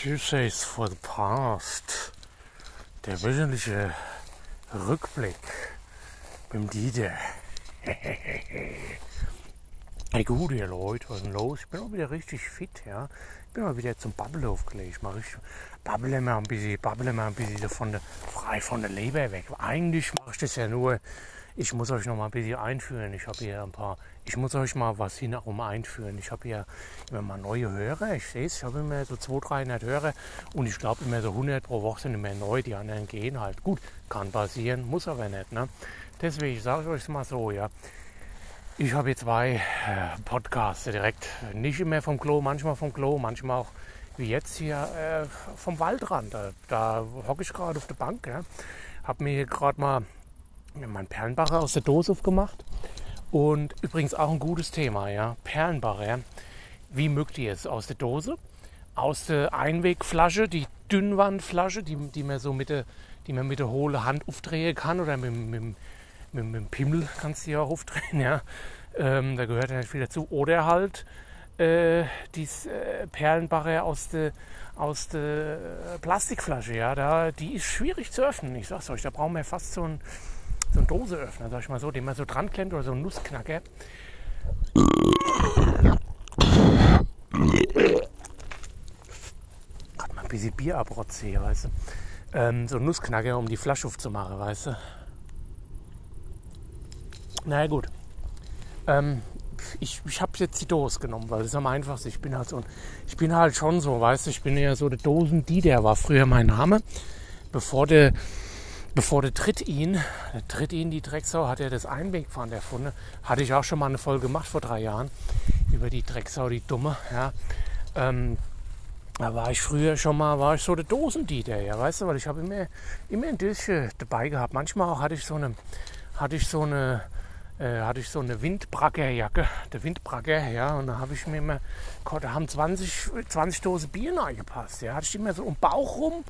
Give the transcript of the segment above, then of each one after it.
Tuesdays for the Past. Der wöchentliche Rückblick dem Dieter. hey gut, ihr Leute, was ist denn los? Ich bin auch wieder richtig fit, ja. Ich bin mal wieder zum Babbeln aufgelegt. Ich mache richtig, babbele mal ein bisschen, babbele mal ein bisschen von der, frei von der Leber weg. Eigentlich mache ich das ja nur, ich muss euch noch mal ein bisschen einführen. Ich habe hier ein paar, ich muss euch mal was hinherum einführen. Ich habe hier immer mal neue Hörer. Ich sehe es, ich habe immer so 200, 300 Hörer und ich glaube immer so 100 pro Woche sind immer neu. Die anderen gehen halt. Gut, kann passieren, muss aber nicht. Ne? Deswegen sage ich euch mal so, ja. Ich habe hier zwei äh, Podcasts direkt, nicht immer vom Klo, manchmal vom Klo, manchmal auch wie jetzt hier äh, vom Waldrand. Da, da hocke ich gerade auf der Bank. Ja. Habe mir hier gerade mal meinen Perlenbacher aus der Dose aufgemacht. Und übrigens auch ein gutes Thema, ja. Perlenbacher. Wie mögt ihr es? Aus der Dose? Aus der Einwegflasche, die Dünnwandflasche, die, die man so mit der, die man mit der hohle Hand aufdrehen kann oder mit, mit, mit, mit dem Pimmel kannst du ja auch aufdrehen, ja. Ähm, da gehört ja nicht viel dazu. Oder halt äh, dies äh, Perlenbacher aus der aus der Plastikflasche, ja, da, die ist schwierig zu öffnen. Ich sag's euch, da brauchen wir fast so ein so einen Doseöffner, sag ich mal so, den man so dran klemmt oder so einen Nussknacker. Gerade mal ein bisschen Bier abrotze hier, weißt du. Ähm, so ein Nussknacker, um die Flasche aufzumachen, weißt du. Naja, gut. Ähm, ich, ich habe jetzt die Dose genommen, weil das ist am einfachsten. Ich bin halt so, ich bin halt schon so, weißt du, ich bin ja so der Dosen, die der war früher mein Name, bevor der bevor der tritt ihn, der tritt ihn, die Drecksau, hat er das Einwegfahren erfunden. Hatte ich auch schon mal eine Folge gemacht vor drei Jahren über die Drecksau, die Dumme. Ja. Ähm, da war ich früher schon mal, war ich so der Dosendieter, ja, weißt du, weil ich habe immer, immer ein Döschen dabei gehabt. Manchmal auch hatte ich so eine, hatte ich so eine, äh, hatte ich so eine Windbrackerjacke, der Windbracker, ja, und da habe ich mir immer, da haben 20, 20 Dosen Bier reingepasst, ja, hatte ich immer so um Bauch rum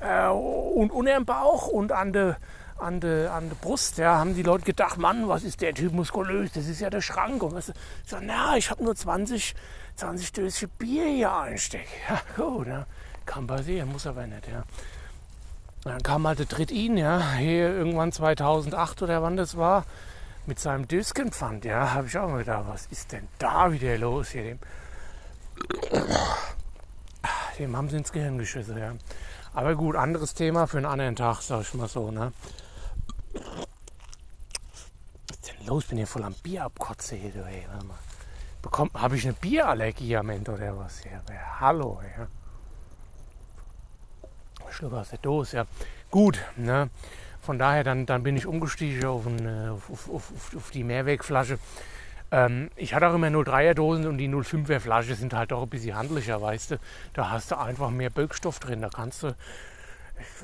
äh, und unter dem Bauch und an der an der an de Brust, ja, haben die Leute gedacht, Mann, was ist der Typ muskulös, das ist ja der Schrank. Und was, ich so, na, ich habe nur 20, 20 Döschen Bier hier einsteckt. Ja, gut, ja. kann passieren, muss aber nicht, ja. Dann kam halt der Tritt-In, ja, hier irgendwann 2008 oder wann das war, mit seinem Döskenpfand, ja, habe ich auch mal gedacht, was ist denn da wieder los hier, dem, dem haben sie ins Gehirn geschissen, ja. Aber gut, anderes Thema für einen anderen Tag, sag ich mal so. Ne? Was ist denn los? Bin hier voll am Bier abkotze hier, du, ey. Warte mal. Bekommt, habe ich eine Bierallergie am Ende oder was? Hier? Hallo, ja. Schluck aus der Dose, ja. Gut, ne? Von daher, dann, dann bin ich umgestiegen auf, eine, auf, auf, auf, auf die Mehrwegflasche. Ähm, ich hatte auch immer 03er Dosen und die 05er Flasche sind halt auch ein bisschen handlicher, weißt du. Da hast du einfach mehr Böckstoff drin. Da kannst du,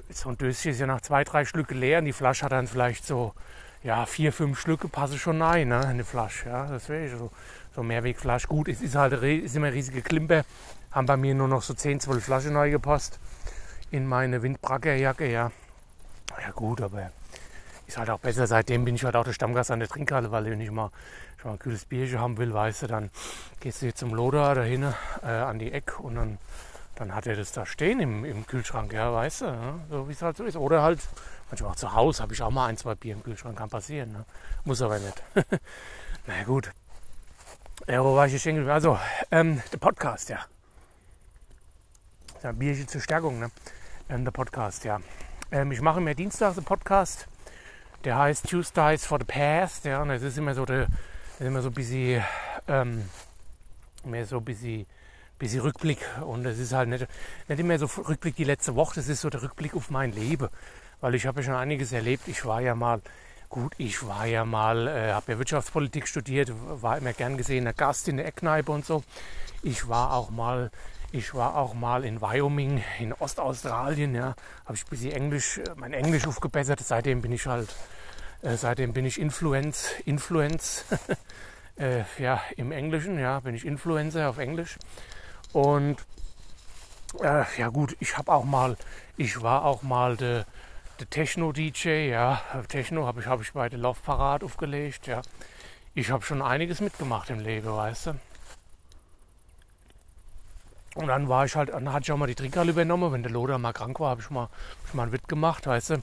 so ein Döschen ist ja nach zwei, drei Schlücke leer und die Flasche hat dann vielleicht so, ja, vier, fünf Schlücke passe schon rein, ne, eine Flasche. Ja, das wäre so, so Mehrwegflasche. Gut, es ist halt ist immer riesige Klimper. Haben bei mir nur noch so 10, 12 Flaschen neu gepasst in meine Windbrackerjacke, ja. Ja gut, aber ist halt auch besser. Seitdem bin ich halt auch der Stammgast an der Trinkhalle, weil wenn ich mal, ich mal ein kühles Bierchen haben will, weißt du, dann gehst du jetzt zum Loder dahin äh, an die Ecke und dann, dann hat er das da stehen im, im Kühlschrank, ja, weißt du, ja, so wie es halt so ist. Oder halt, manchmal auch zu Hause habe ich auch mal ein, zwei Bier im Kühlschrank, kann passieren, ne? muss aber nicht. Na gut. Ja, wo war ich jetzt Also, ähm, der Podcast, ja. ja Bierchen zur Stärkung, ne? Ähm, der Podcast, ja. Ähm, ich mache mir dienstags einen Podcast der heißt Tuesdays for the Past. Ja, und es ist immer so, der, immer so ein bisschen, ähm, mehr so ein bisschen, bisschen Rückblick. Und es ist halt nicht, nicht immer so Rückblick die letzte Woche, das ist so der Rückblick auf mein Leben. Weil ich habe ja schon einiges erlebt. Ich war ja mal, gut, ich war ja mal, äh, habe ja Wirtschaftspolitik studiert, war immer gern gesehener Gast in der Eckkneipe und so. Ich war auch mal ich war auch mal in Wyoming, in Ostaustralien, ja, habe ich ein bisschen Englisch, äh, mein Englisch aufgebessert. Seitdem bin ich halt, äh, seitdem bin ich Influenz, Influenz, äh, ja, im Englischen, ja, bin ich Influencer auf Englisch. Und äh, ja gut, ich habe auch mal, ich war auch mal der de Techno-DJ, ja, Techno habe ich, hab ich bei der Laufparade aufgelegt, ja. Ich habe schon einiges mitgemacht im Leben, weißt du. Und dann war ich halt, dann hatte ich auch mal die Trinkhalle übernommen. Wenn der Loder mal krank war, habe ich mal, hab ich mal einen Witt gemacht, weißt du.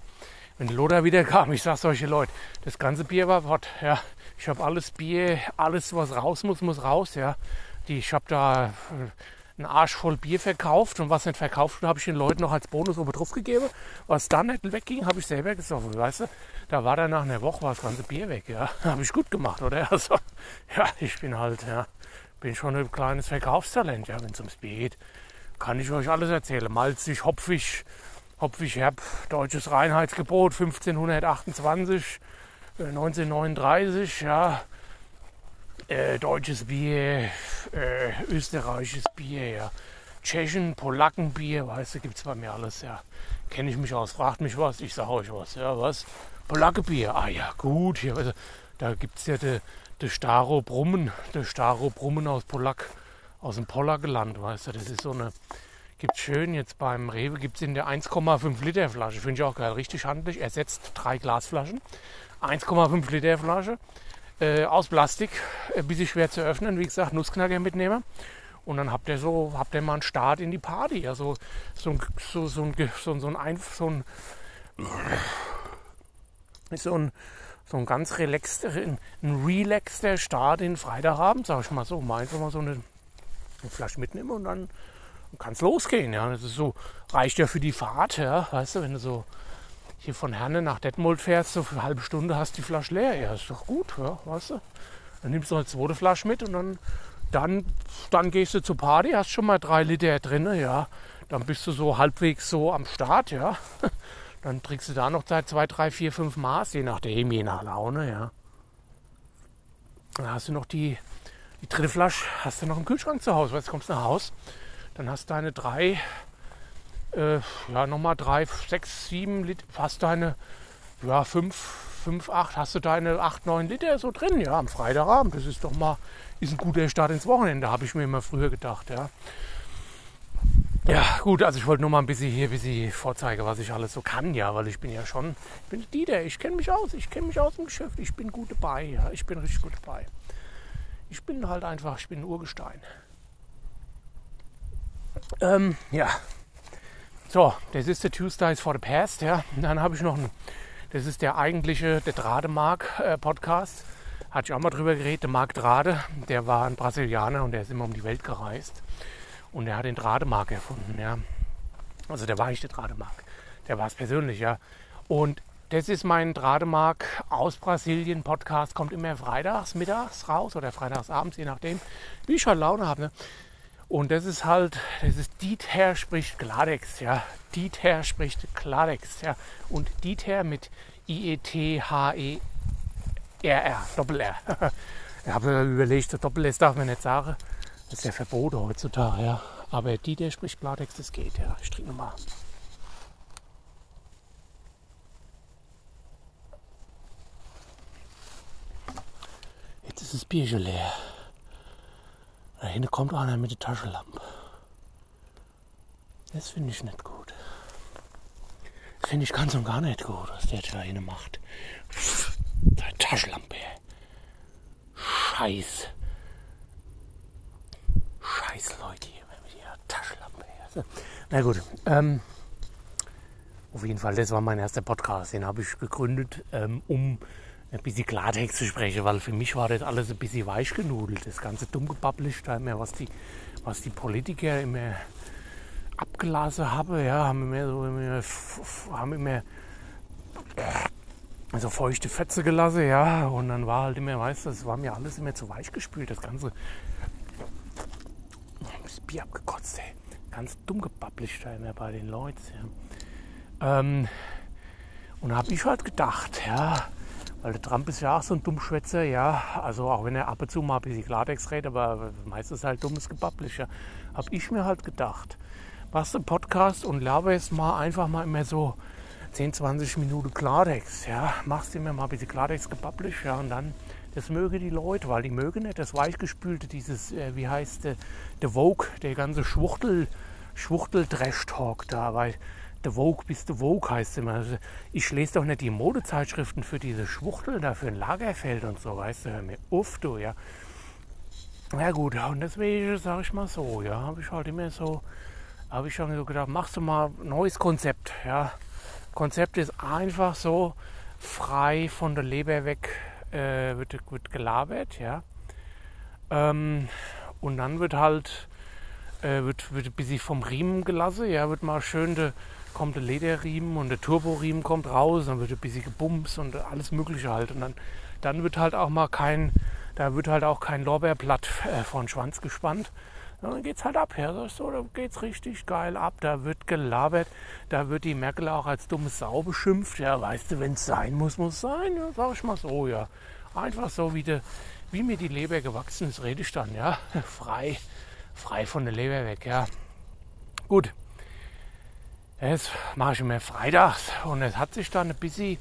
Wenn der Loder wieder kam, ich sag solche Leute, das ganze Bier war fort, ja. Ich habe alles Bier, alles was raus muss, muss raus, ja. Die, ich habe da äh, einen Arsch voll Bier verkauft und was nicht verkauft wurde, habe ich den Leuten noch als Bonus oben drauf gegeben. Was dann nicht wegging, habe ich selber gesoffen, weißt du. Da war dann nach einer Woche war das ganze Bier weg, ja. Habe ich gut gemacht, oder? Also, ja, ich bin halt, ja, bin schon ein kleines Verkaufstalent, ja, wenn es ums Bier geht. Kann ich euch alles erzählen. Malzig, hopfig, hopfig herb, deutsches Reinheitsgebot 1528, 1939, äh, ja äh, deutsches Bier, äh, österreichisches Bier, ja. Tschechen, Polackenbier, weißt du, gibt es bei mir alles, ja. Kenne ich mich aus, fragt mich was, ich sage euch was, ja, was? Polackenbier, ah ja, gut, hier, also, da gibt es ja de, de Staro Brummen, de Staro Brummen aus Polak, aus dem Polackeland, weißt du, das ist so eine, gibt schön jetzt beim Rewe, gibt es in der 1,5 Liter Flasche, finde ich auch geil, richtig handlich, ersetzt drei Glasflaschen, 1,5 Liter Flasche, äh, aus Plastik, ein bisschen schwer zu öffnen. Wie gesagt, Nussknacker mitnehmen. Und dann habt ihr so, habt ihr mal einen Start in die Party. Also so ein, so, so ein, so ein, so ein, so ein, so ein, so ein ganz relaxter, ein, relaxter Start in Freitagabend, sag ich mal so. Mal einfach mal so eine, eine Flasche mitnehmen und dann kann es losgehen. Ja. Das ist so, reicht ja für die Fahrt, ja, weißt du, wenn du so hier von Herne nach Detmold fährst, so für eine halbe Stunde hast die Flasche leer. Ja, ist doch gut, ja, weißt du. Dann nimmst du eine zweite Flasche mit und dann, dann, dann gehst du zur Party, hast schon mal drei Liter drin, ja. Dann bist du so halbwegs so am Start, ja. Dann trinkst du da noch seit zwei, drei, vier, fünf Maß, je nachdem, je nach Laune, ja. Dann hast du noch die, die dritte Flasche, hast du noch im Kühlschrank zu Hause. Weißt du, kommst nach Haus, dann hast du deine drei äh, ja, nochmal drei, sechs, sieben Liter, hast deine, ja, fünf, fünf, acht, hast du deine acht, neun Liter so drin, ja, am Freitagabend. Das ist doch mal, ist ein guter Start ins Wochenende, habe ich mir immer früher gedacht, ja. Ja, gut, also ich wollte nur mal ein bisschen hier ein bisschen vorzeigen, was ich alles so kann, ja, weil ich bin ja schon, ich bin Dieter, ich kenne mich aus, ich kenne mich aus dem Geschäft, ich bin gut dabei, ja, ich bin richtig gut dabei. Ich bin halt einfach, ich bin ein Urgestein. Ähm, ja, so, das ist der Tuesdays for the Past, ja. Dann habe ich noch einen, das ist der eigentliche, der Drademark-Podcast. Äh, Hatte ich auch mal drüber geredet, der Marc Drade, der war ein Brasilianer und der ist immer um die Welt gereist. Und der hat den Drademark erfunden, ja. Also der war nicht der Drademark, der war es persönlich, ja. Und das ist mein Drademark aus Brasilien Podcast, kommt immer freitags mittags raus oder freitags abends, je nachdem, wie ich halt Laune habe. Ne? Und das ist halt, das ist Dieter spricht Kladex, ja. Dieter spricht Kladex, ja. Und Dieter mit I-E-T-H-E-R-R, Doppel-R. ich habe überlegt, Doppel-S darf man nicht sagen. Das ist ja verboten heutzutage, ja. Aber Dieter spricht Klartext, das geht, ja. Ich trinke nochmal. Jetzt ist das Bierchen leer. Da hinten kommt einer mit der Taschenlampe. Das finde ich nicht gut. Das finde ich ganz und gar nicht gut, was der da hinten macht. Seine Taschenlampe. Scheiß. Scheiß Leute hier mit ihrer Taschenlampe. Na gut. Ähm, auf jeden Fall, das war mein erster Podcast. Den habe ich gegründet, ähm, um ein bisschen Klartext zu sprechen, weil für mich war das alles ein bisschen weich genudelt. Das ganze Dummgebabbelisch, was die, was die Politiker immer abgelassen haben, ja, haben immer so immer, haben immer also feuchte Fetze gelassen, ja, und dann war halt immer, weißt du, das war mir alles immer zu weich gespült, das ganze Bier abgekotzt, ey. Ganz dumm gebabbelt da bei den Leuten, ja. Ähm, und da habe ich halt gedacht, ja, weil der Trump ist ja auch so ein Dummschwätzer, ja. Also auch wenn er ab und zu mal ein bisschen Klartext redet, aber meistens halt dummes Gebabblisch, ja. Habe ich mir halt gedacht, machst du Podcast und laber jetzt mal einfach mal immer so 10, 20 Minuten Klartext, ja. Machst du immer mal ein bisschen Klartext gebabblisch, ja. Und dann, das mögen die Leute, weil die mögen nicht das Weichgespülte, dieses, äh, wie heißt der, der Vogue, der ganze Schwuchtel, Schwuchtel-Trash-Talk da, weil The Vogue bist The Vogue heißt immer. Also ich lese doch nicht die Modezeitschriften für diese Schwuchtel da für ein Lagerfeld und so, weißt du, hör mir auf, du, ja. Ja gut, und deswegen sage ich mal so, ja, habe ich halt immer so, habe ich schon so gedacht, machst du mal ein neues Konzept, ja. Konzept ist einfach so frei von der Leber weg äh, wird, wird gelabert, ja. Ähm, und dann wird halt äh, wird, wird ein bisschen vom Riemen gelassen, ja, wird mal schön der kommt der Lederriemen und der Turboriemen kommt raus, dann wird ein bisschen gebumst und alles mögliche halt und dann dann wird halt auch mal kein da wird halt auch kein Lorbeerblatt äh, von Schwanz gespannt. Dann geht's halt ab, ja, das so, da geht's richtig geil ab, da wird gelabert, da wird die Merkel auch als dumme Sau beschimpft, ja, weißt du, wenn's sein muss, muss sein, ja, sag ich mal so, ja. Einfach so, wie, de, wie mir die Leber gewachsen ist, rede ich dann, ja, frei, frei von der Leber weg, ja. Gut, jetzt mache ich mir freitags. Und es hat sich dann ein bisschen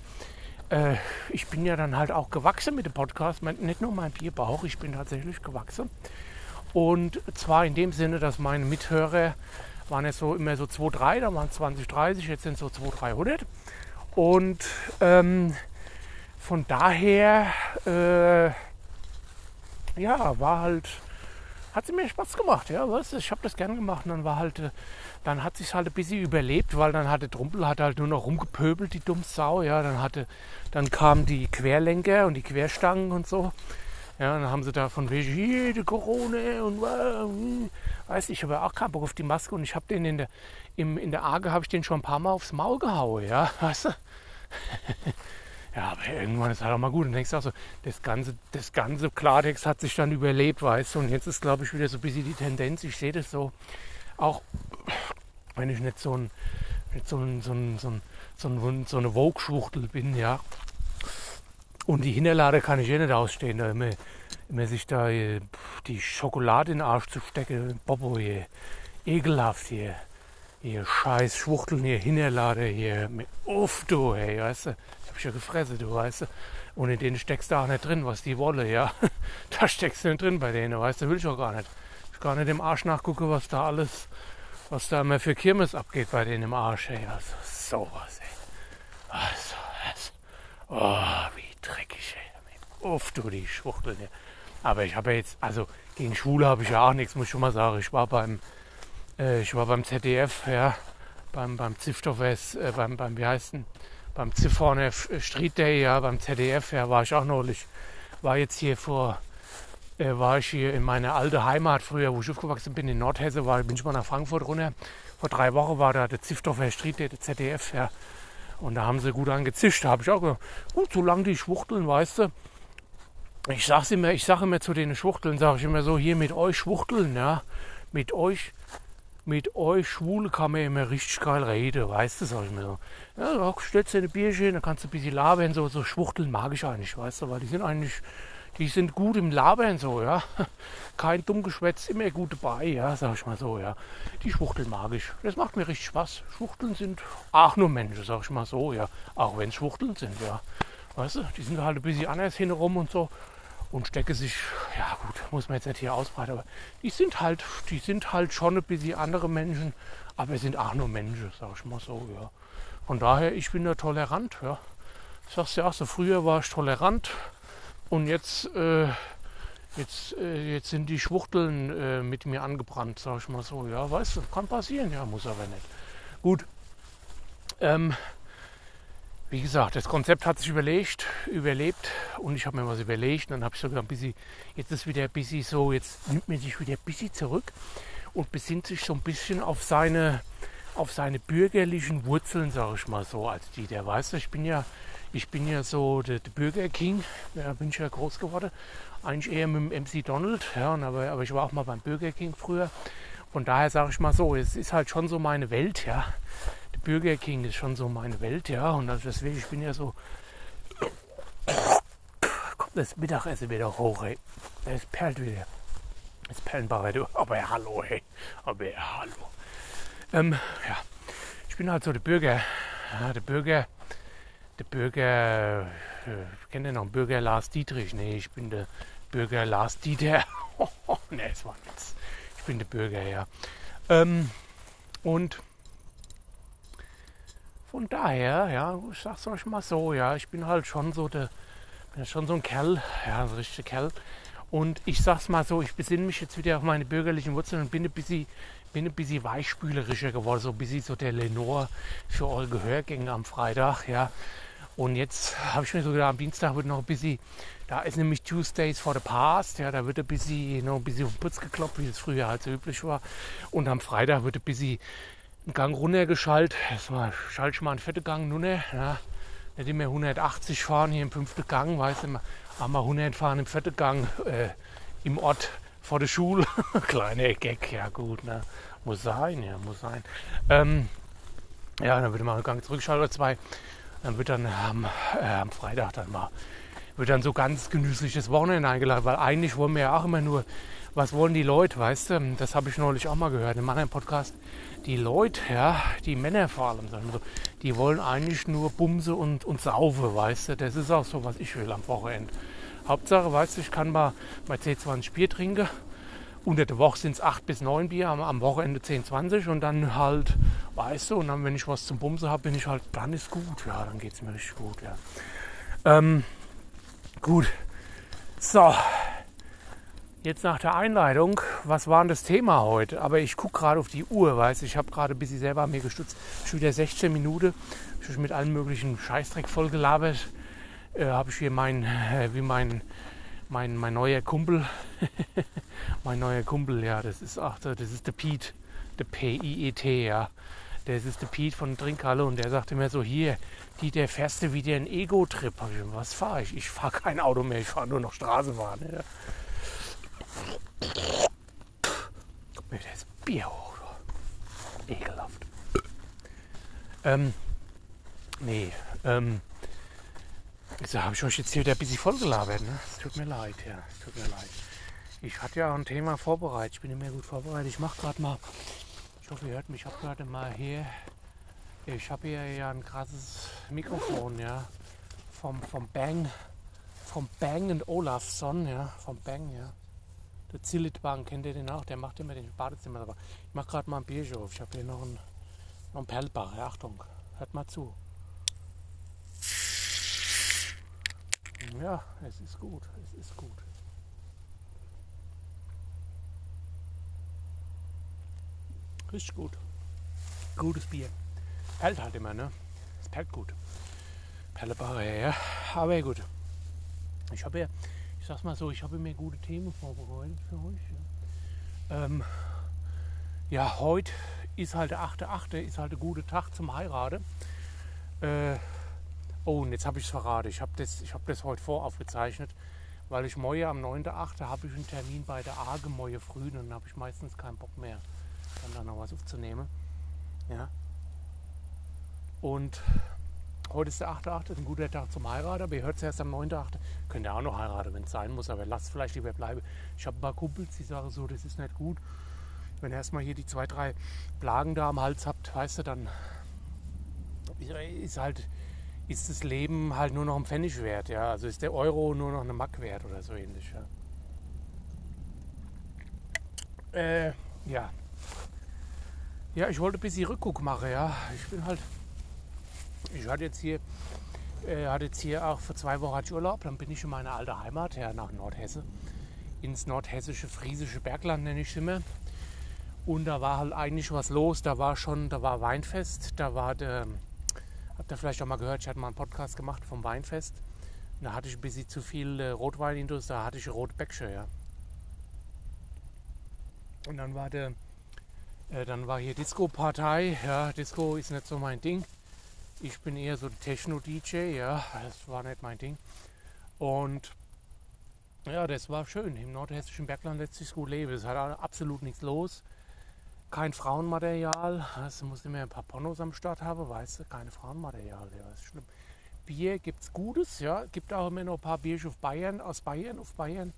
äh, ich bin ja dann halt auch gewachsen mit dem Podcast, nicht nur mein Bierbauch, ich bin tatsächlich gewachsen. Und zwar in dem Sinne, dass meine Mithörer waren jetzt so immer so 2, 3, da waren 20, 30, jetzt sind so 2, 300. Und ähm, von daher, äh, ja, war halt, hat sie mir Spaß gemacht, ja, weißt ich habe das gern gemacht und dann war halt, äh, dann hat sich halt ein bisschen überlebt, weil dann hatte Trumpel hat halt nur noch rumgepöbelt, die dumme Sau, ja, dann hatte, dann kamen die Querlenker und die Querstangen und so. Ja, dann haben sie da von wegen, hier, die Corona und äh, weiß ich, habe auch keinen Bock auf die Maske und ich habe den in der, im, in der Arge habe ich den schon ein paar Mal aufs Maul gehauen, ja, weißt du? ja, aber irgendwann ist halt auch mal gut. Und denkst auch so, das ganze, das ganze Klartext hat sich dann überlebt, weißt du? Und jetzt ist, glaube ich, wieder so ein bisschen die Tendenz, ich sehe das so, auch wenn ich nicht so ein, so ein, so ein, so ein, so, ein, so eine Vogue-Schwuchtel bin, ja. Und die Hinterlade kann ich eh nicht ausstehen, da immer, immer sich da äh, die Schokolade in den Arsch zu stecken. Bobo hier, ekelhaft hier. Hier scheiß Schwuchteln hier, Hinterlade hier. Uff, du, hey, weißt du. Das hab ich ja gefressen, du, weißt du. Und in denen steckst du auch nicht drin, was die wolle, ja. da steckst du nicht drin bei denen, weißt du, will ich auch gar nicht. Ich gar nicht im Arsch nachgucken, was da alles was da immer für Kirmes abgeht bei denen im Arsch, ey. Also sowas, ey. Also, das. Oh, wie dreckig, ey. Uff, du, die Schwuchteln, ey. Aber ich habe ja jetzt, also gegen Schule habe ich ja auch nichts, muss ich schon mal sagen. Ich war beim, äh, ich war beim ZDF, ja, beim, beim Ziftofest, äh, beim, beim, wie heißt denn, beim Ziffhorner Street Day, ja, beim ZDF, ja, war ich auch neulich. War jetzt hier vor äh, war ich hier in meiner alten Heimat früher, wo ich aufgewachsen bin, in Nordhesse, war, bin ich mal nach Frankfurt runter. Vor drei Wochen war da der Ziftdorfer Street, der ZDF, ja. Und da haben sie gut angezischt. Da habe ich auch gesagt, gut, solange die schwuchteln, weißt du. Ich sag's immer, ich sage immer zu den Schwuchteln, sage ich immer so, hier mit euch Schwuchteln, ja. Mit euch, mit euch Schwule kann man immer richtig geil reden, weißt du, sag ich mir so. Ja, stellst dir ein Bierchen, dann kannst du ein bisschen labern, so, so Schwuchteln mag ich eigentlich, weißt du, weil die sind eigentlich die sind gut im Labern so, ja. Kein Dummgeschwätz, immer gut dabei, ja, sag ich mal so, ja. Die Schwuchteln mag ich. Das macht mir richtig Spaß. Schwuchteln sind auch nur Menschen, sag ich mal so, ja. Auch wenn es Schwuchteln sind, ja. Weißt du, die sind halt ein bisschen anders hinrum und so und stecke sich, ja gut, muss man jetzt nicht hier ausbreiten, aber die sind halt, die sind halt schon ein bisschen andere Menschen, aber sind auch nur Menschen, sag ich mal so, ja. Von daher, ich bin da tolerant, ja. Ich sag's ja auch so, früher war ich tolerant, und jetzt, äh, jetzt, äh, jetzt sind die Schwuchteln äh, mit mir angebrannt, sag ich mal so. Ja, weißt du, kann passieren, ja, muss aber nicht. Gut. Ähm, wie gesagt, das Konzept hat sich überlegt, überlebt und ich habe mir was überlegt. Und dann habe ich sogar ein bisschen, jetzt ist wieder ein bisschen so, jetzt nimmt man sich wieder ein bisschen zurück und besinnt sich so ein bisschen auf seine, auf seine bürgerlichen Wurzeln, sage ich mal so, als die. Der weiß, ich bin ja ich bin ja so der, der Bürger-King, da bin ich ja groß geworden. Eigentlich eher mit dem MC Donald, ja, aber, aber ich war auch mal beim Bürger King früher. Von daher sage ich mal so, es ist halt schon so meine Welt, ja. Der Bürger King ist schon so meine Welt, ja. Und also deswegen, ich bin ja so. Kommt das Mittagessen wieder hoch, ey. Es perlt wieder. Es perlenbar, du. Aber ja, hallo, ey. Aber ja, hallo. Ähm, ja. Ich bin halt so der Bürger. Ja, der Bürger der Bürger, äh, kennt ihr noch Bürger Lars Dietrich? Nee, ich bin der Bürger Lars Dieter. nee, das war nichts. Ich bin der Bürger, ja. Ähm, und von daher, ja, ich sag's euch mal so, ja, ich bin halt schon so der, bin schon so ein Kerl, ja, so ein richtiger Kerl. Und ich sag's mal so, ich besinne mich jetzt wieder auf meine bürgerlichen Wurzeln und bin ein bisschen, bin ein bisschen weichspülerischer geworden, so ein bisschen so der Lenore für eure Gehörgänge am Freitag, ja. Und jetzt habe ich mir so gedacht, am Dienstag wird noch ein bisschen, da ist nämlich Tuesdays for the Past, ja, da wird ein bisschen, noch ein bisschen auf den Putz geklopft, wie es früher halt so üblich war. Und am Freitag wird ein bisschen ein Gang runtergeschaltet. War, schalte ich mal einen vierten Gang runter, ja. Nicht immer 180 fahren hier im fünften Gang, weißt du, einmal 100 fahren im vierten Gang äh, im Ort vor der Schule. Kleiner Gag, ja gut, ne? Muss sein, ja, muss sein. Ähm, ja, dann würde man einen Gang zurückschalten oder zwei. Dann wird dann am, äh, am Freitag dann mal wird dann so ganz genüssliches Wochenende eingeladen, weil eigentlich wollen wir ja auch immer nur, was wollen die Leute, weißt du? Das habe ich neulich auch mal gehört in einem anderen Podcast. Die Leute, ja, die Männer vor allem, die wollen eigentlich nur Bumse und, und Saufe, weißt du? Das ist auch so, was ich will am Wochenende. Hauptsache, weißt du, ich kann mal bei C20 Bier trinken unter der Woche sind es 8 bis 9 Bier, am, Wochenende 10, 20 und dann halt, weißt du, und dann, wenn ich was zum Bumsen habe, bin ich halt, dann ist gut, ja, dann geht es mir richtig gut, ja. Ähm, gut, so, jetzt nach der Einleitung, was war denn das Thema heute? Aber ich gucke gerade auf die Uhr, weißt du, ich habe gerade ein bisschen selber mir gestutzt, schon wieder 16 Minuten, ich mit allen möglichen Scheißdreck vollgelabert, äh, habe ich hier mein, äh, wie mein mein, mein neuer Kumpel, mein neuer Kumpel, ja, das ist, ach, das ist der Pete, der P-I-E-T, ja. Das ist der Pete von Trinkhalle und der sagte mir so, hier, die, der fährst du wieder einen Ego-Trip. Was fahre ich? Ich fahre kein Auto mehr, ich fahre nur noch Straßenbahn. Ja. Mir das Bier hoch. Ekelhaft. Ähm, nee, ähm, Wieso habe ich euch jetzt hier wieder ein bisschen vollgelabert? Ne? Es tut mir leid, ja, es tut mir leid. Ich hatte ja ein Thema vorbereitet. Ich bin immer gut vorbereitet. Ich mache gerade mal, ich hoffe, ihr hört mich. Ich habe gerade mal hier, ich habe hier ja ein krasses Mikrofon, ja, vom, vom Bang, vom Bang und Olafsson, ja, vom Bang, ja. Der Zillitbang, kennt ihr den auch? Der macht immer den Badezimmer. Aber ich mache gerade mal ein Bierchen auf. Ich habe hier noch einen, noch einen Perlbach. Ja, Achtung, hört mal zu. Ja, es ist gut, es ist gut. Richtig gut. Gutes Bier. Pellt halt immer, ne? Es pellt gut. Pellebare, ja. Aber gut. Ich habe ja, ich sag's mal so, ich habe mir gute Themen vorbereitet für euch. Ja, ähm, ja heute ist halt der 8.8., ist halt ein guter Tag zum Heiraten. Äh, Oh, und jetzt habe ich es verraten. Ich habe das, hab das heute voraufgezeichnet, weil ich morgen am 9.8. habe ich einen Termin bei der AGE morgen früh dann habe ich meistens keinen Bock mehr, dann da noch was aufzunehmen. Ja. Und heute ist der 8.8., ein guter Tag zum Heiraten, aber ihr hört es erst am 9.8. Könnt ihr auch noch heiraten, wenn es sein muss, aber lasst vielleicht lieber bleiben. Ich habe ein paar Kumpels, die sagen so, das ist nicht gut. Wenn ihr erstmal hier die zwei, drei Plagen da am Hals habt, weißt du, dann ist halt ist das Leben halt nur noch ein Pfennig wert. Ja? Also ist der Euro nur noch eine Mack wert oder so ähnlich. Ja, äh, ja. ja ich wollte ein bisschen Rückguck machen. Ja? Ich bin halt, ich hatte jetzt hier, äh, hatte jetzt hier auch vor zwei Wochen Urlaub. Dann bin ich in meine alte Heimat, ja, nach Nordhesse. Ins nordhessische, friesische Bergland nenne ich es immer. Und da war halt eigentlich was los. Da war schon, da war Weinfest, da war der Habt ihr vielleicht auch mal gehört, ich hatte mal einen Podcast gemacht vom Weinfest. Da hatte ich ein bisschen zu viel äh, Rotwein da hatte ich Rotbäcksche, ja. Und dann war der, äh, dann war hier Disco-Partei, ja, Disco ist nicht so mein Ding. Ich bin eher so Techno-DJ, ja, das war nicht mein Ding. Und ja, das war schön. Im nordhessischen Bergland lässt sich gut leben. Es hat absolut nichts los kein Frauenmaterial. Also muss immer ein paar Pornos am Start haben, weißt du, keine Frauenmaterial. Ja, ist schlimm. Bier gibt es Gutes, ja. Gibt auch immer noch ein paar Bier auf Bayern, aus Bayern, auf Bayern.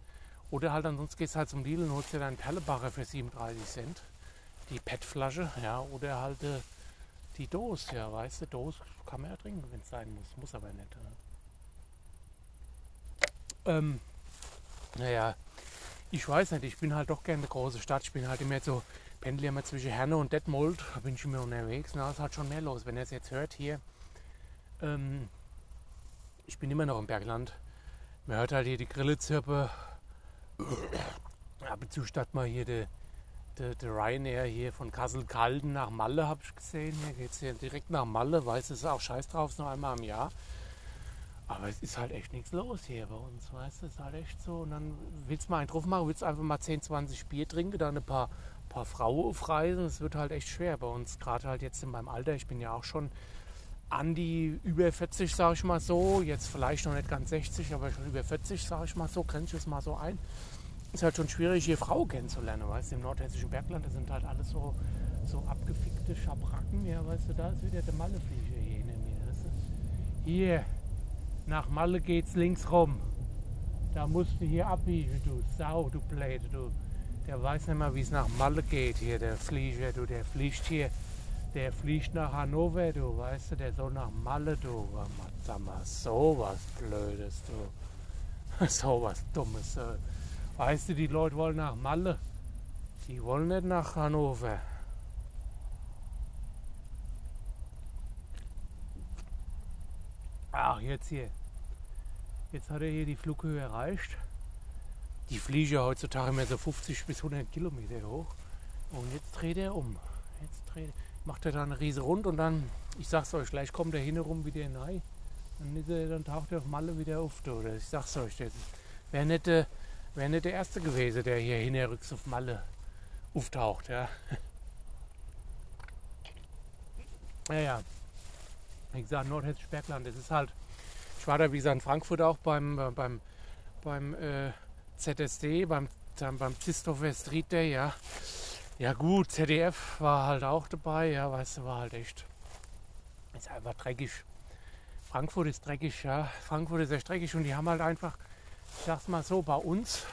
Oder halt ansonsten gehst halt zum Lidl und holst dir deinen Perlebacher für 37 Cent. Die PET-Flasche, ja. Oder halt äh, die Dose, ja, weißt du, Dose kann man ja trinken, wenn es sein muss. Muss aber nicht. Ja. Ähm, naja, ich weiß nicht, ich bin halt doch gerne eine große Stadt. Ich bin halt immer so pendle immer zwischen Herne und Detmold, da bin ich immer unterwegs. Da ist halt schon mehr los. Wenn ihr es jetzt hört hier, ähm, ich bin immer noch im Bergland. Man hört halt hier die Grille zirpe Ab und zu statt mal hier der de, de Ryanair hier von Kassel-Calden nach Malle habe ich gesehen. Hier geht es hier direkt nach Malle. Weiß es auch scheiß drauf, ist nur einmal im Jahr. Aber es ist halt echt nichts los hier bei uns, weißt du? Es ist halt echt so. Und dann willst du mal einen drauf machen, willst einfach mal 10, 20 Bier trinken, dann ein paar, paar Frauen aufreisen. Es wird halt echt schwer bei uns, gerade halt jetzt in meinem Alter. Ich bin ja auch schon an die über 40, sage ich mal so. Jetzt vielleicht noch nicht ganz 60, aber schon über 40, sage ich mal so. Grenze ich es mal so ein. Ist halt schon schwierig, hier Frau kennenzulernen, weißt du? Im nordhessischen Bergland, das sind halt alles so, so abgefickte Schabracken. Ja, weißt du, da ist wieder der Malleflieger hier hinter mir. Weißt du? Hier, nach Malle geht's links rum. Da musst du hier abbiegen, du Sau, du Blöde, du. Der weiß nicht mal, wie es nach Malle geht hier, der Flieger, du. Der fliegt hier, der fliegt nach Hannover, du. Weißt du, der soll nach Malle, du. Sag mal, so was Blödes, du. so was Dummes. Weißt du, die Leute wollen nach Malle. Die wollen nicht nach Hannover. Ach, jetzt hier. Jetzt hat er hier die Flughöhe erreicht. Die fliegen ja heutzutage immer so 50 bis 100 Kilometer hoch. Und jetzt dreht er um. Jetzt dreht, macht er da eine riese Rund und dann, ich sag's euch, gleich kommt er hinherum wieder rein. Dann, er, dann taucht er auf Malle wieder auf. Oder ich sag's euch, das wäre nicht, äh, wär nicht der Erste gewesen, der hier hinterrücks auf Malle auftaucht. Ja. ja, ja. Wie gesagt, Nordhessisch Bergland, das ist halt war da, wie gesagt, in Frankfurt auch beim, äh, beim, beim äh, ZSD, beim, beim Christopher Street Day, ja. Ja gut, ZDF war halt auch dabei, ja, weißt du, war halt echt, ist einfach dreckig. Frankfurt ist dreckig, ja. Frankfurt ist echt dreckig und die haben halt einfach, ich sag's mal so, bei uns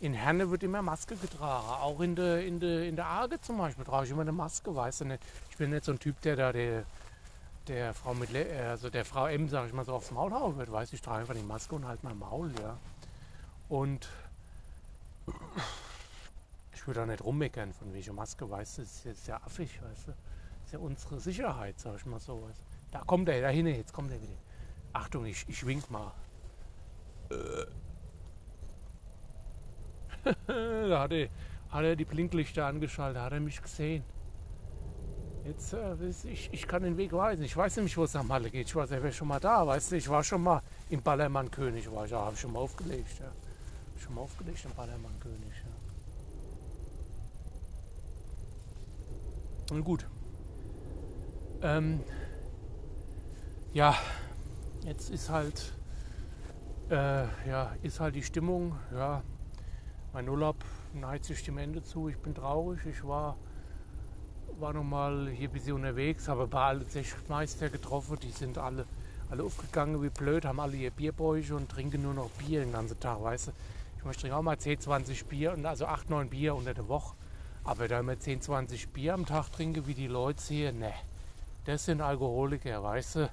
in Herne wird immer Maske getragen. Auch in der, in der, in der Arge zum Beispiel trage ich immer eine Maske, weißt du nicht. Ich bin nicht so ein Typ, der da der, der Frau mit also der Frau M, sag ich mal, so aufs Maul hauen wird, weiß ich, trage einfach die Maske und halt mein Maul, ja. Und ich würde da nicht rummeckern von welcher Maske, weißt du, das ist ja affig, weißt du. Das ist ja unsere Sicherheit, sag ich mal so. Weißt du. Da kommt er, da hinten, jetzt kommt er wieder. Achtung, ich, ich wink mal. da hat er, hat er die Blinklichter angeschaltet, hat er mich gesehen. Jetzt, äh, ich, ich kann den Weg weisen. Ich weiß nämlich, wo es nach Malle geht. Ich war selber schon mal da, weißt du. Ich war schon mal im Ballermann König, war ich, ja, habe ich schon mal aufgelegt. Ja. Schon mal aufgelegt im Ballermann König. Ja. Und gut. Ähm, ja, jetzt ist halt, äh, ja, ist halt die Stimmung. Ja, mein Urlaub neigt sich dem Ende zu. Ich bin traurig. Ich war war noch mal hier ein bisschen unterwegs, habe ein paar alte Zechmeister getroffen, die sind alle, alle aufgegangen wie blöd, haben alle ihr Bierbäuche und trinken nur noch Bier den ganzen Tag, weißt du. Ich trinken auch mal 10, 20 Bier, also 8, 9 Bier unter der Woche. Aber da immer 10, 20 Bier am Tag trinke, wie die Leute hier, ne. Das sind Alkoholiker, weißt du.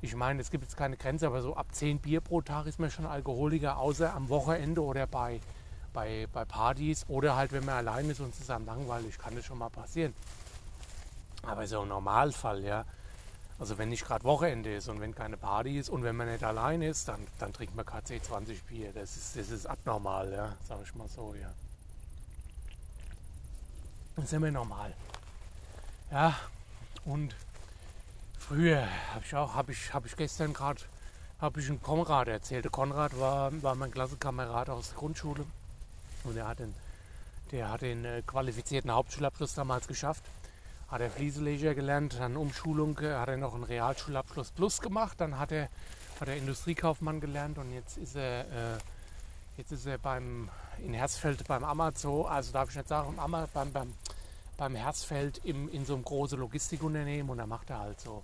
Ich meine, es gibt jetzt keine Grenze, aber so ab 10 Bier pro Tag ist man schon Alkoholiker, außer am Wochenende oder bei, bei, bei Partys oder halt, wenn man allein ist und zusammen langweilig, kann das schon mal passieren. Aber so im Normalfall, ja. Also wenn nicht gerade Wochenende ist und wenn keine Party ist und wenn man nicht allein ist, dann, dann trinkt man KC 20 Bier. Das ist, das ist abnormal, ja, sag ich mal so, ja. Das ist immer normal. Ja, und früher habe ich auch, habe ich, hab ich gestern gerade, habe ich einen Konrad erzählt. Der Konrad war, war mein Klassenkamerad aus der Grundschule und er hat den, der hat den äh, qualifizierten Hauptschulabschluss damals geschafft hat er Flieseleger gelernt, dann Umschulung, äh, hat er noch einen Realschulabschluss Plus gemacht, dann hat er, hat er Industriekaufmann gelernt und jetzt ist er, äh, jetzt ist er beim, in Hersfeld beim Amazon, also darf ich nicht sagen, beim, beim, beim Hersfeld im, in so einem großen Logistikunternehmen und da macht er halt so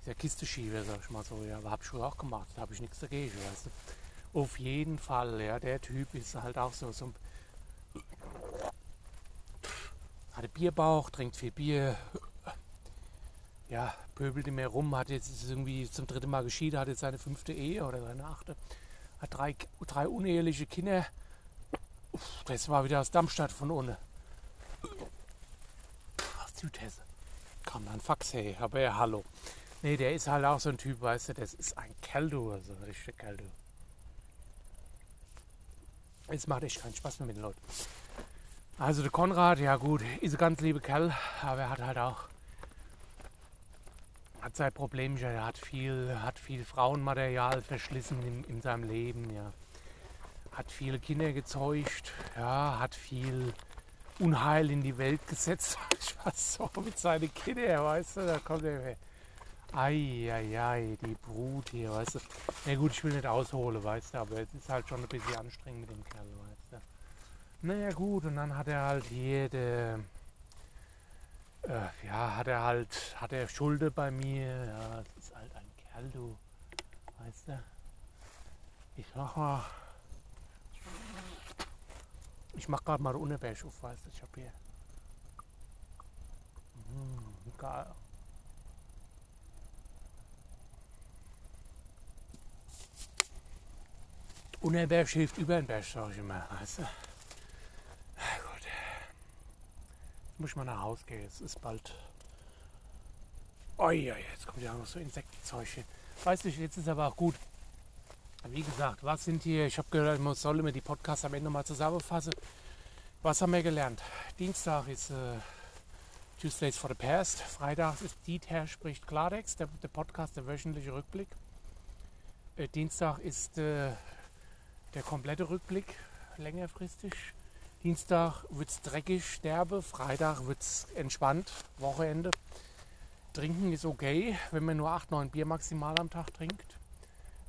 dieser Kisteschieber, sag ich mal so, ja, habe ich früher auch gemacht, da habe ich nichts dagegen, weißt du. Auf jeden Fall, ja, der Typ ist halt auch so, so ein hatte Bierbauch, trinkt viel Bier, ja, pöbelt immer rum, hat jetzt irgendwie zum dritten Mal geschieden, hat jetzt seine fünfte Ehe oder seine achte, hat drei, drei uneheliche Kinder. Das war wieder aus Darmstadt von ohne. Aus Südhesse. Kam dann Fax, hey, aber ja, hallo. Nee, der ist halt auch so ein Typ, weißt du, das ist ein Kerl, du, also ein richtiger du. Es macht echt keinen Spaß mehr mit den Leuten. Also der Konrad, ja gut, ist ein ganz lieber Kerl, aber er hat halt auch hat sein Problem, er hat viel, hat viel Frauenmaterial verschlissen in, in seinem Leben, ja. Hat viele Kinder gezeugt, ja, hat viel Unheil in die Welt gesetzt. Ich weiß so mit seinen Kindern, weißt du, da kommt er. Eieiei, die Brut hier, weißt du. Na gut, ich will nicht ausholen, weißt du, aber es ist halt schon ein bisschen anstrengend mit dem Kerl, weißt du. Naja gut, und dann hat er halt der, äh, ja, hat er halt, hat er Schulde bei mir, ja, das ist halt ein Kerl, du, weißt du. Ich mach mal, ich mach gerade mal Unterberg auf, weißt du, ich hab hier, mmh, geil. Unter den Berg hilft über den Berg, sag ich immer. Weißt du? Na gut. Jetzt muss ich mal nach Hause gehen. Es ist bald. Oh ja, jetzt kommt ja noch so Insektenzeug hin. Weißt du, jetzt ist aber auch gut. Wie gesagt, was sind hier? Ich habe gehört, man soll immer die Podcasts am Ende mal zusammenfassen. Was haben wir gelernt? Dienstag ist äh, Tuesdays for the Past. Freitag ist Dieter spricht Klartext, der, der Podcast, der wöchentliche Rückblick. Äh, Dienstag ist äh, der komplette Rückblick längerfristig. Dienstag wird es dreckig, sterbe. Freitag wird es entspannt, Wochenende. Trinken ist okay, wenn man nur 8, 9 Bier maximal am Tag trinkt.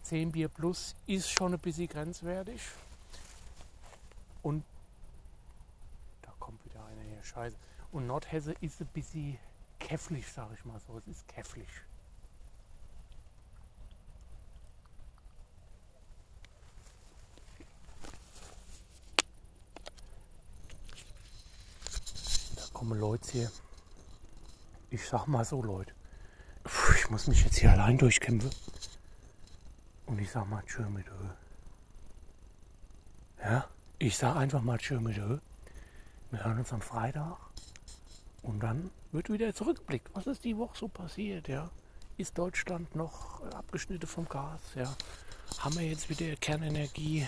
10 Bier plus ist schon ein bisschen grenzwertig. Und da kommt wieder einer hier, scheiße. Und Nordhesse ist ein bisschen käfflich, sag ich mal so. Es ist käfflich. Kommen Leute hier. Ich sag mal so, Leute. Ich muss mich jetzt hier allein durchkämpfen. Und ich sag mal Tschö mit Ö. Ja, ich sag einfach mal Tschö mit Ö. Wir hören uns am Freitag. Und dann wird wieder zurückblickt. Was ist die Woche so passiert, ja? Ist Deutschland noch abgeschnitten vom Gas, ja? Haben wir jetzt wieder Kernenergie?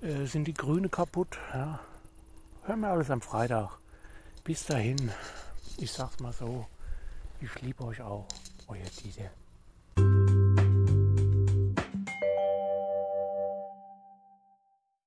Äh, sind die Grüne kaputt, ja? Hören wir alles am Freitag. Bis dahin, ich sag's mal so, ich liebe euch auch, euer Dieter.